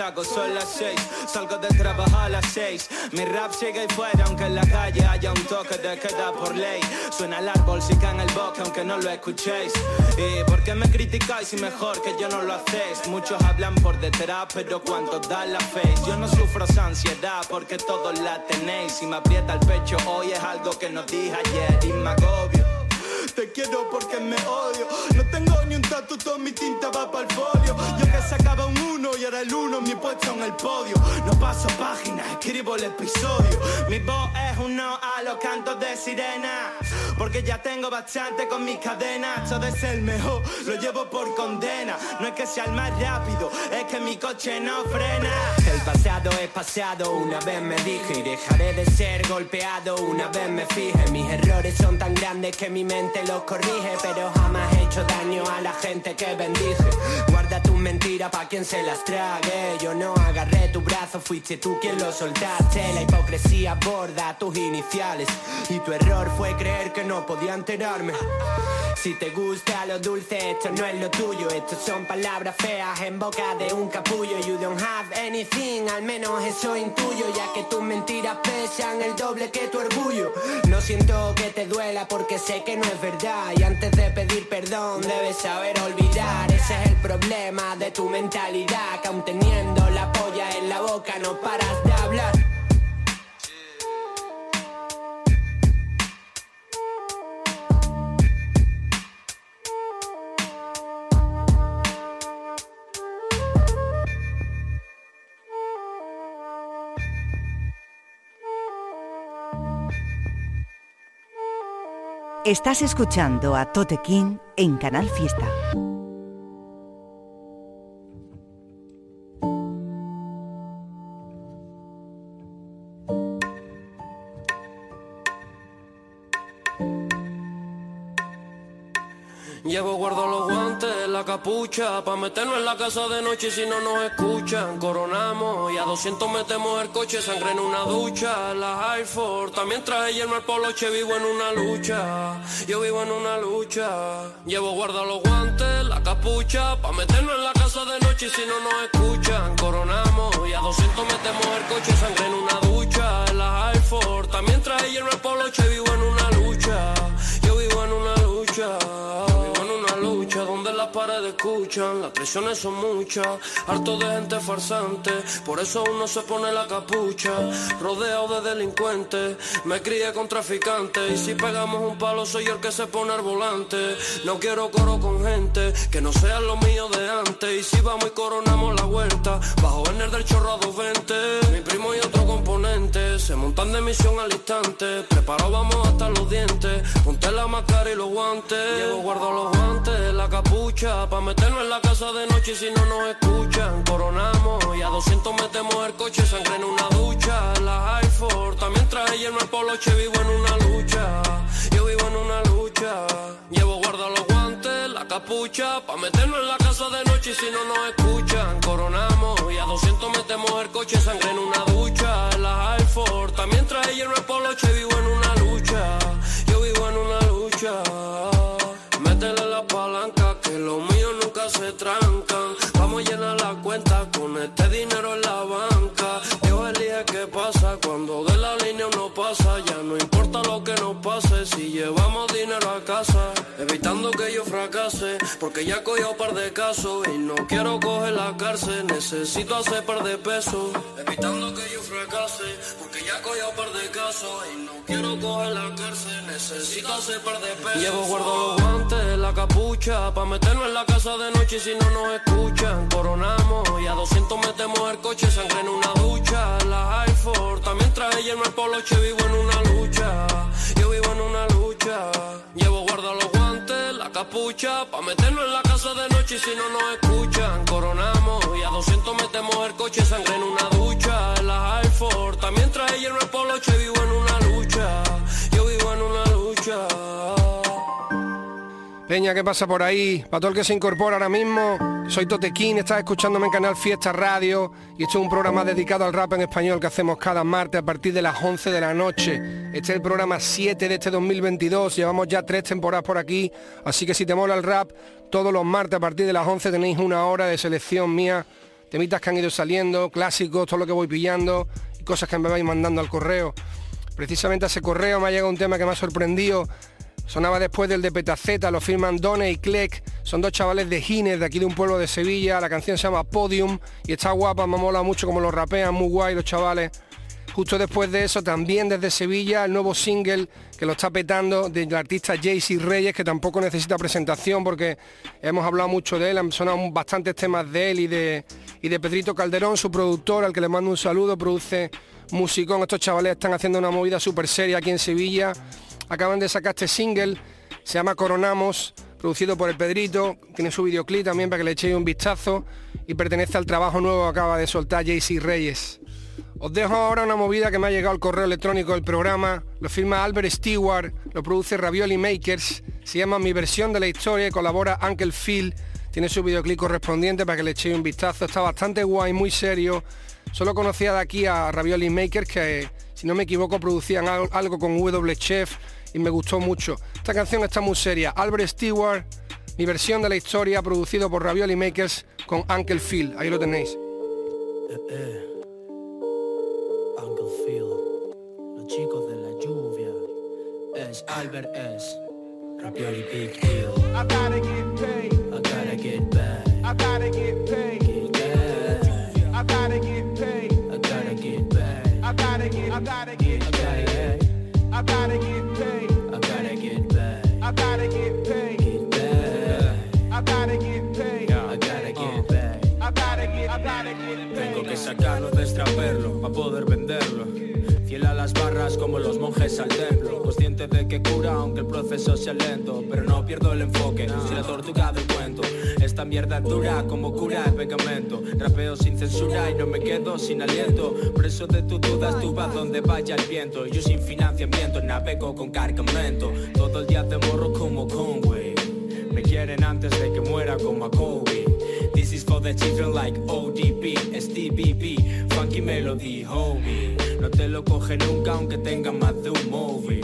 Saco, son las seis Salgo de trabajar a las seis. Mi rap sigue ahí fuera aunque en la calle haya un toque de queda por ley. Suena el árbol si cae en el bosque aunque no lo escuchéis. ¿Y por qué me criticáis si mejor que yo no lo hacéis? Muchos hablan por detrás pero cuántos dan la face Yo no sufro esa ansiedad porque todos la tenéis. Si me aprieta el pecho hoy es algo que no dije ayer. Y me agobio. Te quiero porque me odio. No tengo ni un tatu, toda mi tinta va para el folio. Yo que sacaba un uno y ahora el uno mi puesto en el podio. No paso páginas, escribo el episodio. Mi voz es un no a los cantos de sirena Porque ya tengo bastante con mis cadenas. Todo es el mejor, lo llevo por condena. No es que sea el más rápido, es que mi coche no frena. El pasado es pasado, una vez me dije Y dejaré de ser golpeado, una vez me fije Mis errores son tan grandes que mi mente los corrige Pero jamás he hecho daño a la gente que bendije Mentiras pa' quien se las trague Yo no agarré tu brazo, fuiste tú quien lo soltaste La hipocresía borda tus iniciales Y tu error fue creer que no podía enterarme si te gusta lo dulce, esto no es lo tuyo. Estos son palabras feas en boca de un capullo. You don't have anything, al menos eso intuyo. Ya que tus mentiras pesan el doble que tu orgullo. No siento que te duela porque sé que no es verdad. Y antes de pedir perdón, debes saber olvidar. Ese es el problema de tu mentalidad, que aún teniendo la polla en la boca no paras de hablar. Estás escuchando a Tote King en Canal Fiesta. Pa' meternos en la casa de noche si no nos escuchan. Coronamos y a 200 metemos el coche, sangre en una ducha. La Force, también traje yermo el poloche, vivo en una lucha. Yo vivo en una lucha. Llevo guardo los guantes, la capucha, pa' meternos en la casa de noche si no nos escuchan. Coronamos y a 200 metemos el coche, sangre en una ducha. La Force, también traje yermo el poloche, vivo en una lucha. Yo vivo en una lucha. Vivo en una lucha donde las paredes escuchan, las presiones son muchas, harto de gente farsante, por eso uno se pone la capucha, rodeado de delincuentes, me crié con traficantes, y si pegamos un palo soy yo el que se pone al volante, no quiero coro con gente, que no sean lo mío de antes, y si vamos y coronamos la vuelta, bajo el del chorro a 220, mi primo y otro componente, se montan de misión al instante, preparado vamos hasta los dientes, ponte la máscara y los guantes, llevo guardo los guantes, la capucha, pa' meternos en la casa de noche si no nos escuchan, coronamos y a 200 metemos el coche, sangre en una ducha, la Force, también traje yermo el poloche, vivo en una lucha, yo vivo en una lucha, llevo guarda los guantes, la capucha, pa' meternos en la casa de noche si no nos escuchan, coronamos y a 200 metemos el coche, sangre en una ducha, la Force, también traje yermo el poloche, vivo en una lucha, yo vivo en una lucha. Métele la palanca que lo mío nunca se trancan. Vamos a llenar la cuenta con este dinero en la banca. Dios elige qué pasa cuando de la línea uno pasa. Ya no importa lo que nos pase si llevamos dinero a casa. Evitando que yo fracase porque ya cogió par de casos y no quiero coger la cárcel. Necesito hacer par de pesos. Evitando que yo fracase porque ya cogió par de casos y no quiero coger la cárcel. Necesito hacer par de pesos. Llevo guardo los guantes, la capucha, pa' meternos en la casa de noche y si no nos escuchan. Coronamos y a 200 metemos el coche, sangre en una ducha. La Air Force, también traje yermo el poloche, vivo en una lucha. Yo vivo en una lucha. Llevo guardo los guantes, la capucha, pa' meternos en la casa de noche y si no nos escuchan. Coronamos y a 200 metemos el coche, sangre en una ducha. La Air Force, también traje yermo el poloche, vivo en una lucha. Yo vivo en una lucha. Peña, ¿qué pasa por ahí? Para el que se incorpora ahora mismo, soy Totequín, estás escuchándome en Canal Fiesta Radio y esto es un programa dedicado al rap en español que hacemos cada martes a partir de las 11 de la noche. Este es el programa 7 de este 2022, llevamos ya tres temporadas por aquí, así que si te mola el rap, todos los martes a partir de las 11 tenéis una hora de selección mía, temitas que han ido saliendo, clásicos, todo lo que voy pillando y cosas que me vais mandando al correo. Precisamente a ese correo me ha llegado un tema que me ha sorprendido Sonaba después del de Petaceta, lo firman Done y Clec, son dos chavales de Gines, de aquí de un pueblo de Sevilla, la canción se llama Podium y está guapa, me mola mucho como lo rapean, muy guay los chavales. Justo después de eso, también desde Sevilla, el nuevo single que lo está petando del artista Jaycee Reyes, que tampoco necesita presentación porque hemos hablado mucho de él, han sonado bastantes temas de él y de, y de Pedrito Calderón, su productor, al que le mando un saludo, produce musicón, estos chavales están haciendo una movida súper seria aquí en Sevilla acaban de sacar este single, se llama Coronamos, producido por el Pedrito, tiene su videoclip también para que le echéis un vistazo y pertenece al trabajo nuevo que acaba de soltar JC Reyes. Os dejo ahora una movida que me ha llegado al correo electrónico del programa, lo firma Albert Stewart, lo produce Ravioli Makers, se llama Mi versión de la historia y colabora Uncle Phil, tiene su videoclip correspondiente para que le echéis un vistazo, está bastante guay, muy serio, solo conocía de aquí a Ravioli Makers que si no me equivoco producían algo con W Chef y me gustó mucho. Esta canción está muy seria. Albert Stewart, mi versión de la historia, producido por Ravioli Makers con Uncle Phil. Ahí lo tenéis. Eh, eh. Uncle Phil, los chicos de la lluvia. Es Albert S. Ravioli Big Deal. I gotta get paid. Monjes al templo Consciente de que cura aunque el proceso sea lento Pero no pierdo el enfoque, si la tortuga del cuento. Esta mierda dura como cura el pegamento. Rapeo sin censura y no me quedo sin aliento. Preso de tus dudas tú vas donde vaya el viento. Yo sin financiamiento navego con cargamento. Todo el día te morro como Conway. Me quieren antes de que muera como a Kobe. This is for the children like ODP, STBP, Funky Melody, homie No te lo coge nunca aunque tenga más de un movie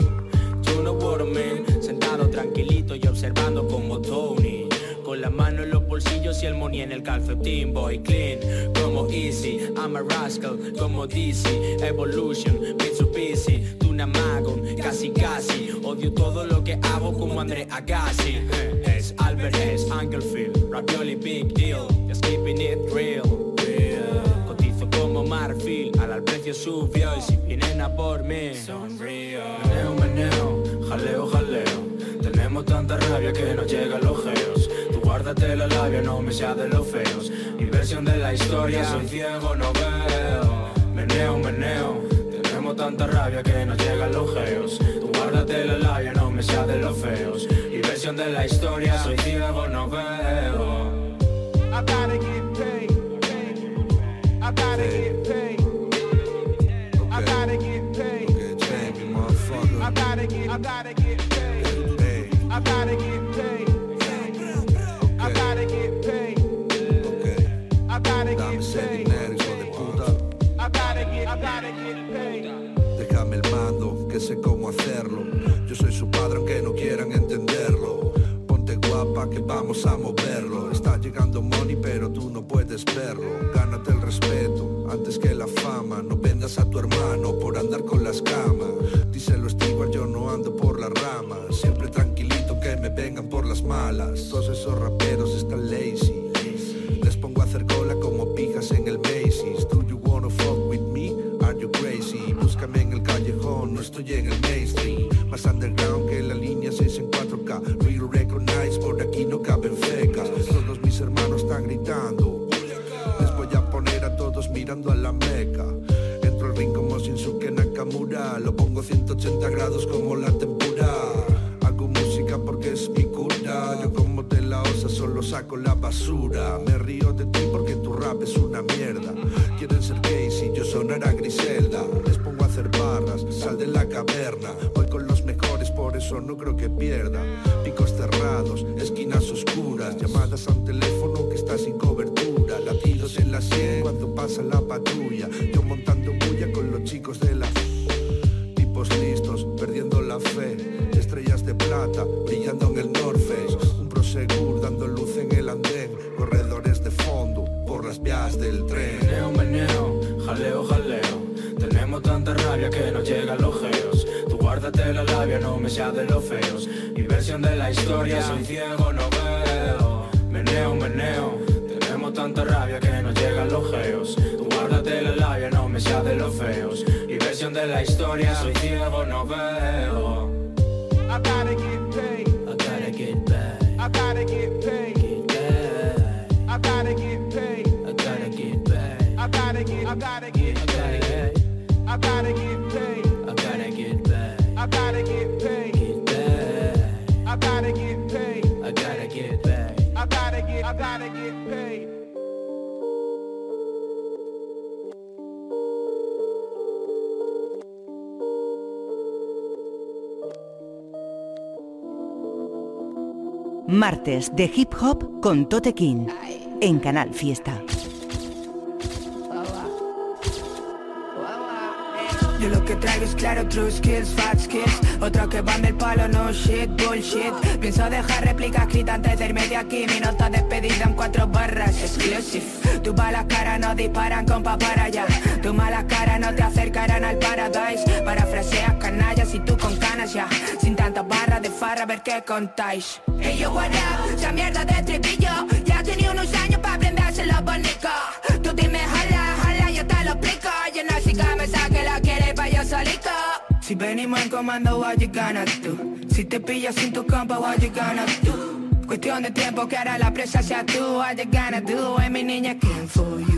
You know what I Sentado tranquilito y observando como Tony. Con la mano en los bolsillos y el money en el calcetín. Boy clean, como Easy. I'm a rascal, como DC Evolution, Mitsubishi Tuna Magon, casi casi. Odio todo lo que hago como André Agassi. Es Albert S. Angelfield Ravioli Big Deal. Just keeping it real. Marfil Al al precio subió y si vienen por mí. Sonrío. Meneo, meneo, jaleo, jaleo. Tenemos tanta rabia que no llegan los geos. Tú guárdate la labia, no me sea de los feos. Mi versión de la historia, soy ciego, no veo. Meneo, meneo Tenemos tanta rabia que no llegan los geos. Tú guárdate la labia, no me sea de los feos. Mi versión de la historia, soy ciego, no veo gotta get paid. I gotta get paid. I gotta get, I gotta get paid. I gotta get paid. I gotta get paid. I gotta Dame get ese paid. dinero, hijo de puta. I gotta get, I gotta get paid. Déjame el mando, que sé cómo hacerlo. Yo soy su padre aunque no quieran entenderlo. Ponte guapa que vamos a moverlo. Llegando money pero tú no puedes verlo. Gánate el respeto antes que la fama. No vendas a tu hermano por andar con las camas. Díselo Stewart, yo no ando por las ramas. Siempre tranquilito que me vengan por las malas. Todos esos raperos están lazy. Les pongo a hacer cola como pijas en el Macy's. Do you wanna fuck with me? Are you crazy? Búscame en el callejón, no estoy en el mainstream. Más underground que la línea 6 en 4K. Real recognize, por aquí no caben fecas. Todos mis hermanos están gritando. Les voy a poner a todos mirando a la meca. Entro al ring como Shinsuke Nakamura. Lo pongo 180 grados como la tempura. Porque es mi cura. Yo como de la osa solo saco la basura. Me río de ti porque tu rap es una mierda. Quieren ser gays y yo sonar a Griselda. Les pongo a hacer barras, sal de la caverna. Voy con los mejores, por eso no creo que pierda. Picos cerrados, esquinas oscuras, llamadas a un teléfono que está sin cobertura. Latidos en la sien cuando pasa la patrulla. Yo montando bulla con los chicos de la tipos listos, perdiendo la fe. Brillando en el North Face. Un prosegur dando luz en el andén. Corredores de fondo, por las vías del tren. Meneo, meneo, jaleo, jaleo. Tenemos tanta rabia que no llegan los geos. Tú guárdate la labia, no me sea de los feos. Mi versión de la historia, soy ciego, no veo. Meneo, meneo Tenemos tanta rabia que no llegan los geos. Tú guárdate la labia, no me sea de los feos. Mi versión de la historia, soy ciego, no veo. I gotta get Martes de Hip Hop con Tote King en Canal Fiesta. Yo lo que traigo es claro, true skills, fat skills. Otro que van del palo, no shit, bullshit. Pienso dejar réplica escrita antes de irme de aquí. Mi nota despedida en cuatro barras, exclusive Tus balas cara no disparan con para allá. Tus malas caras no te acercarán al paradise. Parafraseas canallas y tú con canas ya. Sin tantas barras de farra, a ver qué contáis. Hey yo, what up, esa mierda de estribillo. Ya tenía unos años para aprendérselo bonito. Tú dime jala, jala, yo te lo explico Yo no soy cabeza que la quiere pa' yo solito. Si venimos en comando, what you gonna do? Si te pillas sin tu compa, what you gonna do? Cuestión de tiempo que ahora la presa sea tú What you gonna do? Es mi niña, king for you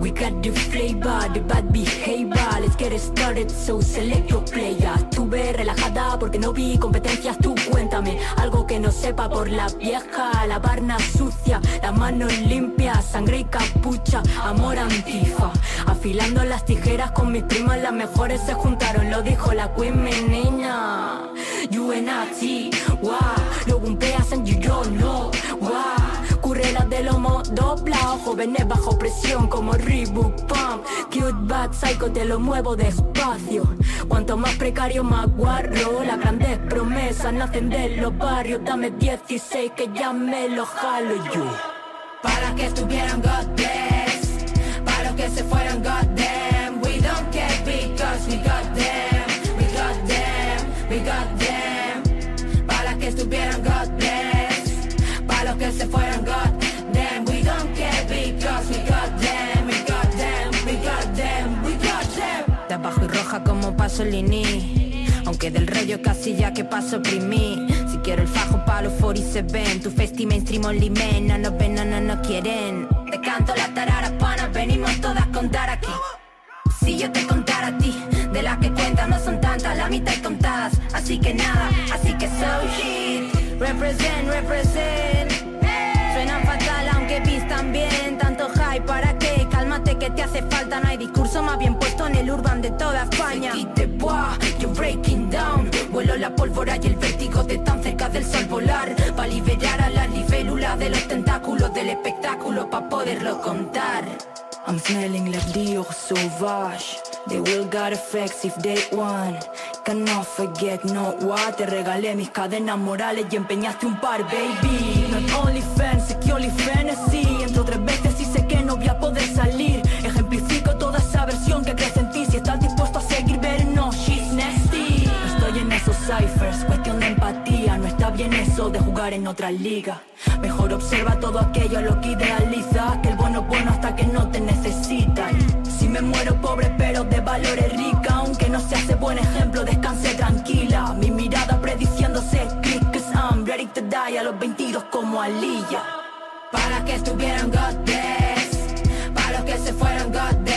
We got the flavor, the bad behavior. Let's get it started, so select your player. Estuve relajada porque no vi competencias. Tú cuéntame algo que no sepa por la vieja. La barna sucia, las manos limpias, sangre y capucha. Amor antifa. Afilando las tijeras con mis primas, las mejores se juntaron. Lo dijo la queen, mi niña. You and I, wow. Lo bumpeas and you don't know, wow currelas de lomo doblado Jóvenes bajo presión como Reebok Pump. Cute bad psycho te lo muevo despacio. Cuanto más precario más guarro. Las grandes promesas nacen de los barrios. Dame 16 que ya me lo jalo yo. Para que estuvieran God Para los que se fueran God damn We don't care because we got them We got them, we got them. Para que estuvieran Pasolini. Aunque del rollo casi ya que paso oprimí. Si quiero el fajo pa' los 40 se ven. Tu festi mainstream only men No nos ven, no, no, no quieren. Te canto la tarara pana Venimos todas a contar aquí. Si yo te contara a ti, de las que cuentan no son tantas, la mitad y contadas, así que nada, así que so shit, represent, represent. Suenan fatal aunque pistan bien, tanto hype para qué, cálmate que te hace falta, no hay discurso más bien en el urban de toda España. Y te you're breaking down, vuelo la pólvora y el vértigo de tan cerca del sol volar, para liberar a las libélulas de los tentáculos del espectáculo, para poderlo contar. I'm smelling like Dior Sauvage. They will got effects if they want Cannot forget, no what Te regalé mis cadenas morales y empeñaste un par, baby. Not only fans, only fantasy de jugar en otra liga. Mejor observa todo aquello a lo que idealiza. Que el bueno es bueno hasta que no te necesita. Si me muero pobre pero de valores rica. Aunque no se hace buen ejemplo, descanse tranquila. Mi mirada prediciéndose click Cause I'm ready to die a los 22 como Aliyah Para que estuvieran God Para los que se fueran God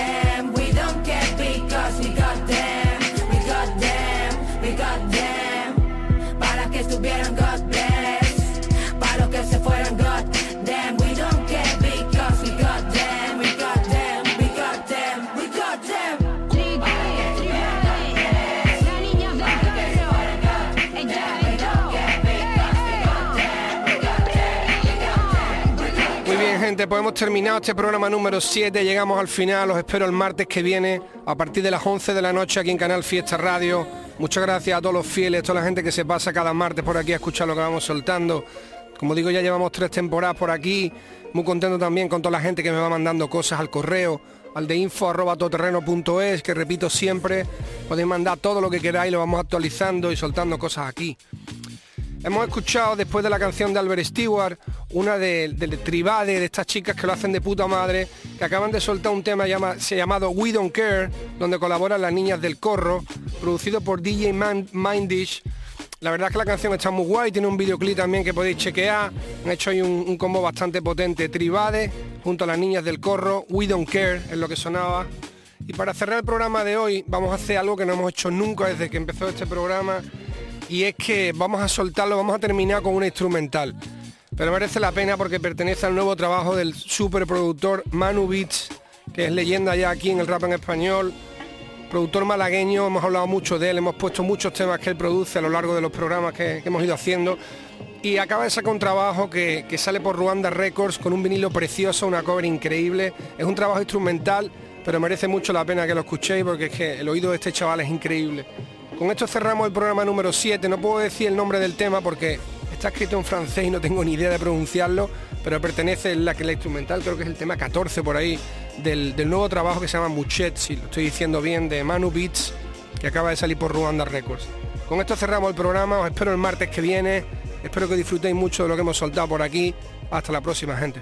gente, pues hemos terminado este programa número 7, llegamos al final, os espero el martes que viene, a partir de las 11 de la noche aquí en Canal Fiesta Radio. Muchas gracias a todos los fieles, a toda la gente que se pasa cada martes por aquí a escuchar lo que vamos soltando. Como digo, ya llevamos tres temporadas por aquí, muy contento también con toda la gente que me va mandando cosas al correo, al de info arroba todoterreno.es, que repito siempre, podéis mandar todo lo que queráis, lo vamos actualizando y soltando cosas aquí. Hemos escuchado después de la canción de Albert Stewart, una de, de, Tribade, de estas chicas que lo hacen de puta madre, que acaban de soltar un tema se llamado We Don't Care, donde colaboran las niñas del corro, producido por DJ Mindish. La verdad es que la canción está muy guay, tiene un videoclip también que podéis chequear. Han hecho ahí un, un combo bastante potente. Tribade, junto a las niñas del corro, We Don't Care, es lo que sonaba. Y para cerrar el programa de hoy, vamos a hacer algo que no hemos hecho nunca desde que empezó este programa y es que vamos a soltarlo, vamos a terminar con una instrumental. Pero merece la pena porque pertenece al nuevo trabajo del superproductor Manu Beats, que es leyenda ya aquí en el rap en español. Productor malagueño, hemos hablado mucho de él, hemos puesto muchos temas que él produce a lo largo de los programas que, hemos ido haciendo. Y acaba de sacar un trabajo que, que sale por Ruanda Records con un vinilo precioso, una cover increíble. Es un trabajo instrumental, pero merece mucho la pena que lo escuchéis porque es que el oído de este chaval es increíble. Con esto cerramos el programa número 7. No puedo decir el nombre del tema porque está escrito en francés y no tengo ni idea de pronunciarlo, pero pertenece la que la instrumental, creo que es el tema 14 por ahí, del, del nuevo trabajo que se llama Muchet, si lo estoy diciendo bien, de Manu Beats, que acaba de salir por Ruanda Records. Con esto cerramos el programa, os espero el martes que viene, espero que disfrutéis mucho de lo que hemos soltado por aquí. Hasta la próxima, gente.